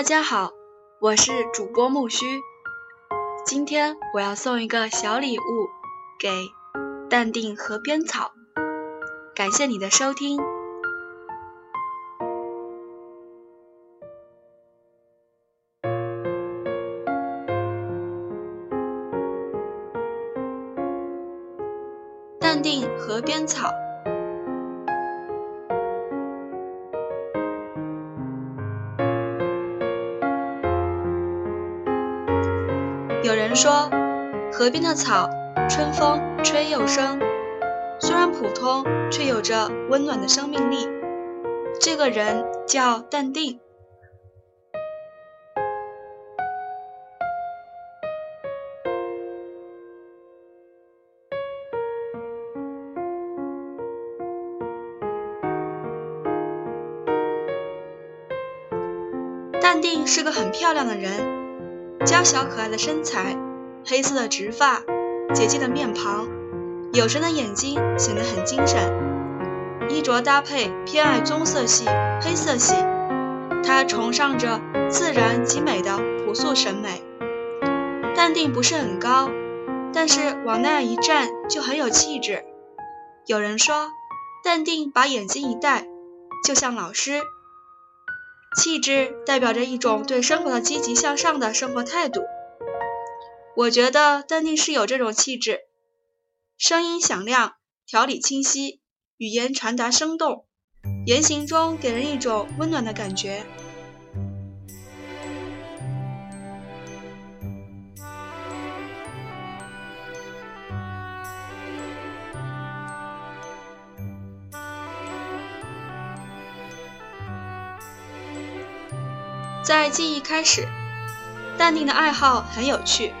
大家好，我是主播木须。今天我要送一个小礼物给淡定河边草，感谢你的收听。淡定河边草。人说，河边的草，春风吹又生，虽然普通，却有着温暖的生命力。这个人叫淡定。淡定是个很漂亮的人。娇小可爱的身材，黑色的直发，洁净的面庞，有神的眼睛显得很精神。衣着搭配偏爱棕色系、黑色系，他崇尚着自然极美的朴素审美。淡定不是很高，但是往那一站就很有气质。有人说，淡定把眼睛一戴，就像老师。气质代表着一种对生活的积极向上的生活态度。我觉得淡定是有这种气质，声音响亮，条理清晰，语言传达生动，言行中给人一种温暖的感觉。在记忆开始，淡定的爱好很有趣。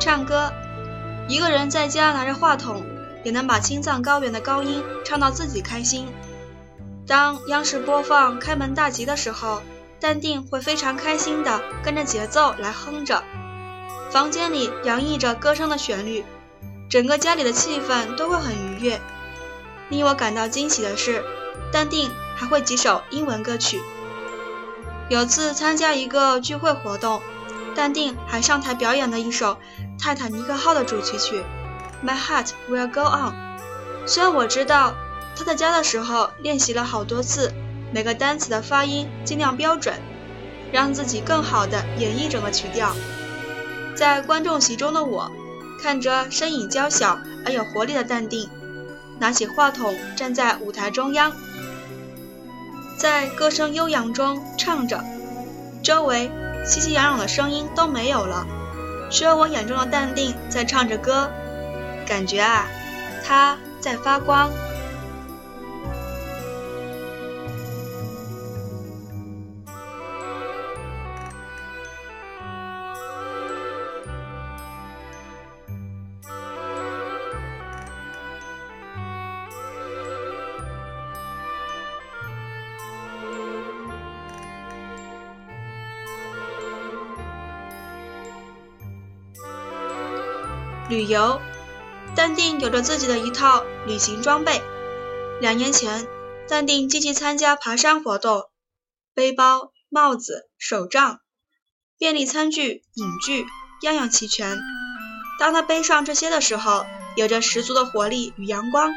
唱歌，一个人在家拿着话筒，也能把青藏高原的高音唱到自己开心。当央视播放《开门大吉》的时候，淡定会非常开心地跟着节奏来哼着，房间里洋溢着歌声的旋律，整个家里的气氛都会很愉悦。令我感到惊喜的是，淡定还会几首英文歌曲。有次参加一个聚会活动，淡定还上台表演了一首《泰坦尼克号》的主题曲《My Heart Will Go On》。虽然我知道。他在家的时候练习了好多次，每个单词的发音尽量标准，让自己更好的演绎整个曲调。在观众席中的我，看着身影娇小而有活力的淡定，拿起话筒站在舞台中央，在歌声悠扬中唱着，周围熙熙攘攘的声音都没有了，只有我眼中的淡定在唱着歌，感觉啊，它在发光。旅游，淡定有着自己的一套旅行装备。两年前，淡定积极参加爬山活动，背包、帽子、手杖、便利餐具、饮具，样样齐全。当他背上这些的时候，有着十足的活力与阳光，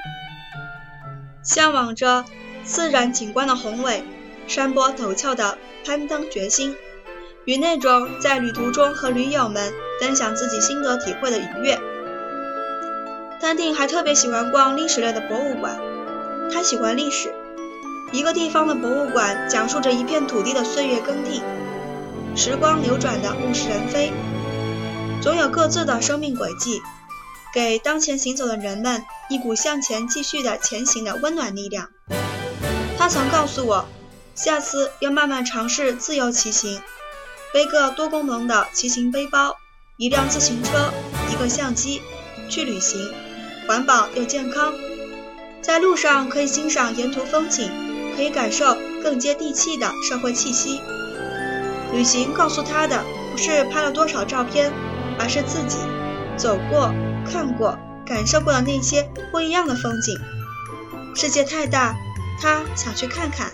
向往着自然景观的宏伟、山坡陡峭的攀登决心。与那种在旅途中和驴友们分享自己心得体会的愉悦。丹定还特别喜欢逛历史类的博物馆，他喜欢历史。一个地方的博物馆讲述着一片土地的岁月更替，时光流转的物是人非，总有各自的生命轨迹，给当前行走的人们一股向前继续的前行的温暖力量。他曾告诉我，下次要慢慢尝试自由骑行。背个多功能的骑行背包，一辆自行车，一个相机，去旅行，环保又健康。在路上可以欣赏沿途风景，可以感受更接地气的社会气息。旅行告诉他的不是拍了多少照片，而是自己走过、看过、感受过的那些不一样的风景。世界太大，他想去看看。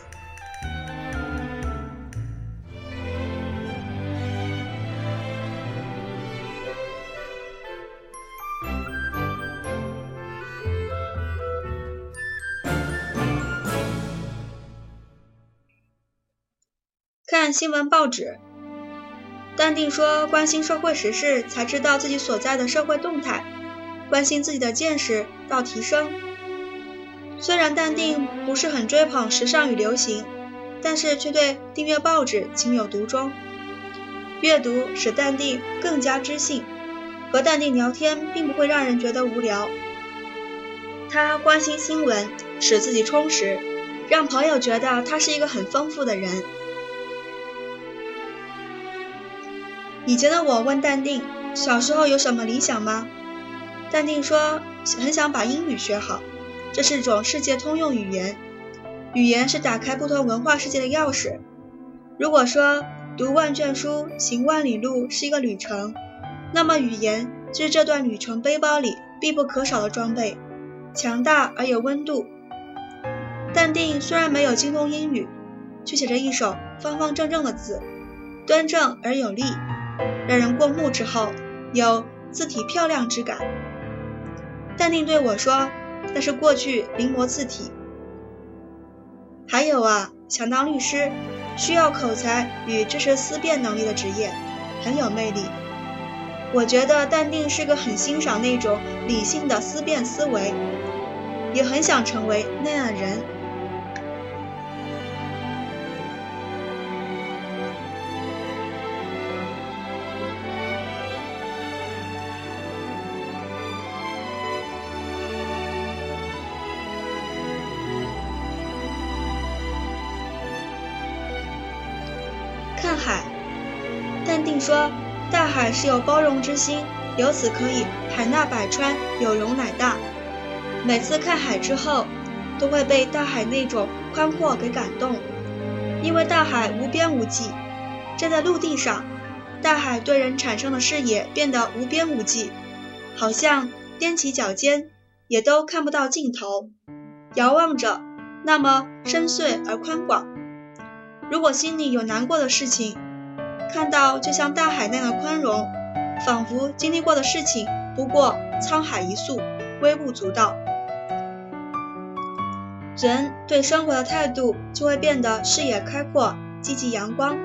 新闻报纸，淡定说：“关心社会时事，才知道自己所在的社会动态；关心自己的见识，到提升。”虽然淡定不是很追捧时尚与流行，但是却对订阅报纸情有独钟。阅读使淡定更加知性，和淡定聊天并不会让人觉得无聊。他关心新闻，使自己充实，让朋友觉得他是一个很丰富的人。以前的我问淡定，小时候有什么理想吗？淡定说，很想把英语学好，这是种世界通用语言，语言是打开不同文化世界的钥匙。如果说读万卷书，行万里路是一个旅程，那么语言就是这段旅程背包里必不可少的装备，强大而有温度。淡定虽然没有精通英语，却写着一手方方正正的字，端正而有力。让人过目之后有字体漂亮之感。淡定对我说：“那是过去临摹字体。”还有啊，想当律师，需要口才与知识思辨能力的职业，很有魅力。我觉得淡定是个很欣赏那种理性的思辨思维，也很想成为那样人。看海，淡定说：“大海是有包容之心，由此可以海纳百川，有容乃大。每次看海之后，都会被大海那种宽阔给感动，因为大海无边无际。站在陆地上，大海对人产生的视野变得无边无际，好像踮起脚尖也都看不到尽头。遥望着，那么深邃而宽广。”如果心里有难过的事情，看到就像大海那样的宽容，仿佛经历过的事情不过沧海一粟，微不足道，人对生活的态度就会变得视野开阔，积极阳光。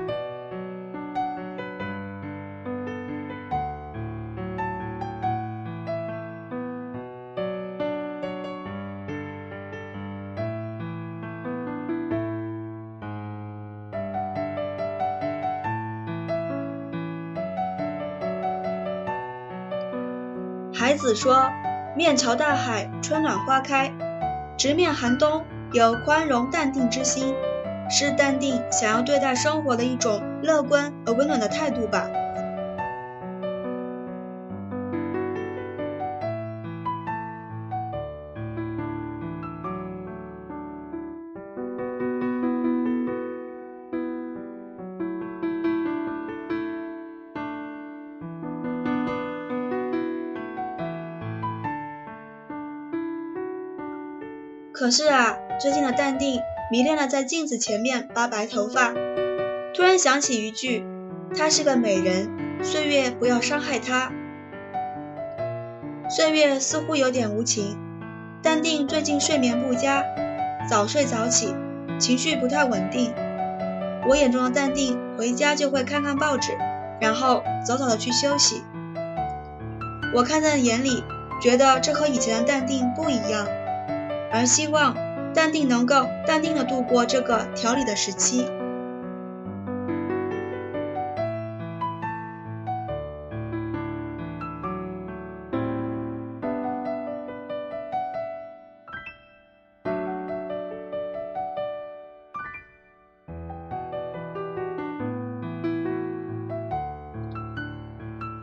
孩子说：“面朝大海，春暖花开；直面寒冬，有宽容淡定之心，是淡定想要对待生活的一种乐观而温暖的态度吧。”可是啊，最近的淡定迷恋了在镜子前面拔白头发，突然想起一句：“她是个美人，岁月不要伤害她。”岁月似乎有点无情，淡定最近睡眠不佳，早睡早起，情绪不太稳定。我眼中的淡定，回家就会看看报纸，然后早早的去休息。我看在眼里，觉得这和以前的淡定不一样。而希望淡定能够淡定的度过这个调理的时期。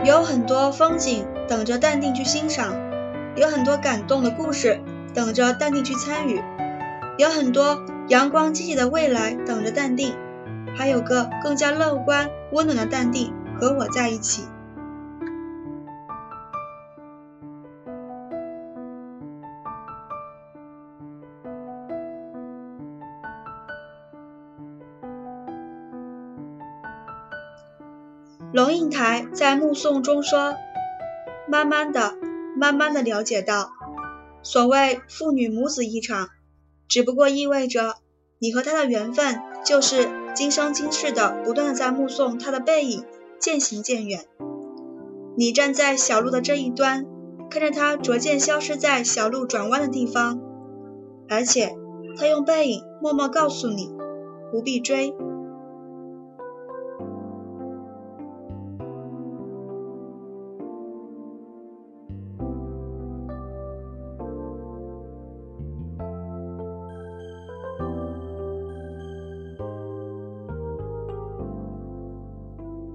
有很多风景等着淡定去欣赏，有很多感动的故事。等着淡定去参与，有很多阳光积极的未来等着淡定，还有个更加乐观温暖的淡定和我在一起。龙应台在目送中说：“慢慢的，慢慢的了解到，所谓父女母子一场，只不过意味着你和他的缘分，就是今生今世的不断的在目送他的背影渐行渐远。你站在小路的这一端，看着他逐渐消失在小路转弯的地方，而且他用背影默默告诉你，不必追。”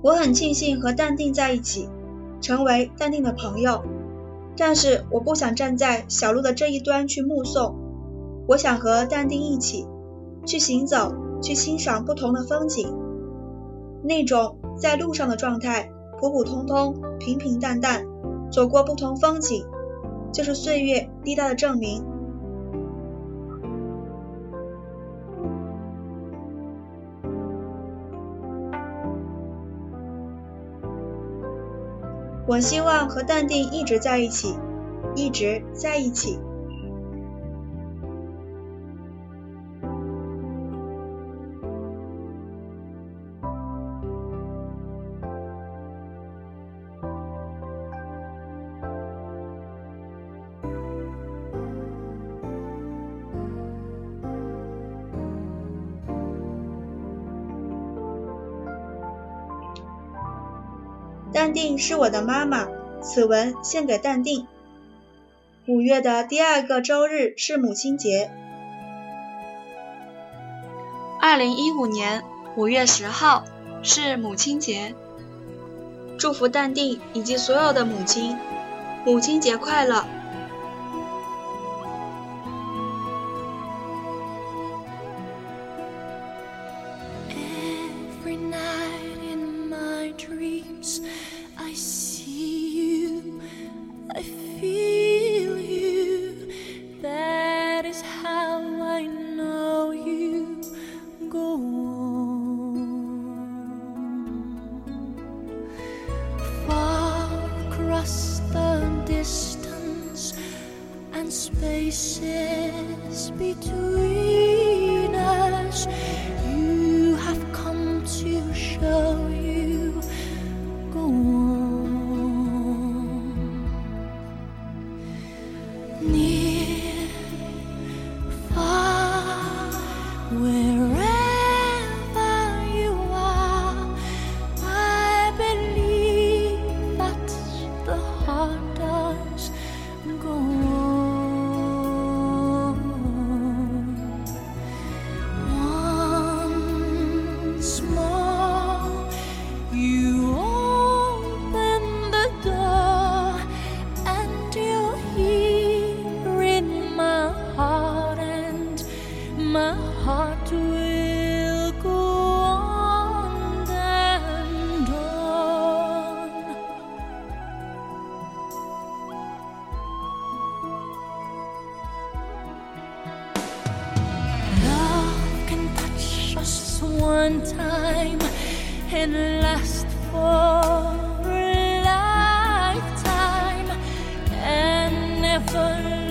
我很庆幸和淡定在一起，成为淡定的朋友。但是我不想站在小路的这一端去目送，我想和淡定一起去行走，去欣赏不同的风景。那种在路上的状态，普普通通、平平淡淡，走过不同风景，就是岁月滴答的证明。我希望和淡定一直在一起，一直在一起。淡定是我的妈妈，此文献给淡定。五月的第二个周日是母亲节。二零一五年五月十号是母亲节，祝福淡定以及所有的母亲，母亲节快乐。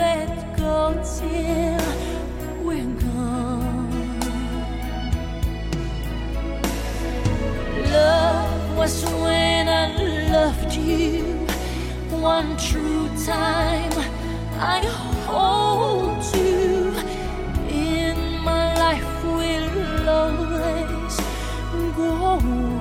let go till we're gone. Love was when I loved you one true time. I hold you in my life will always go.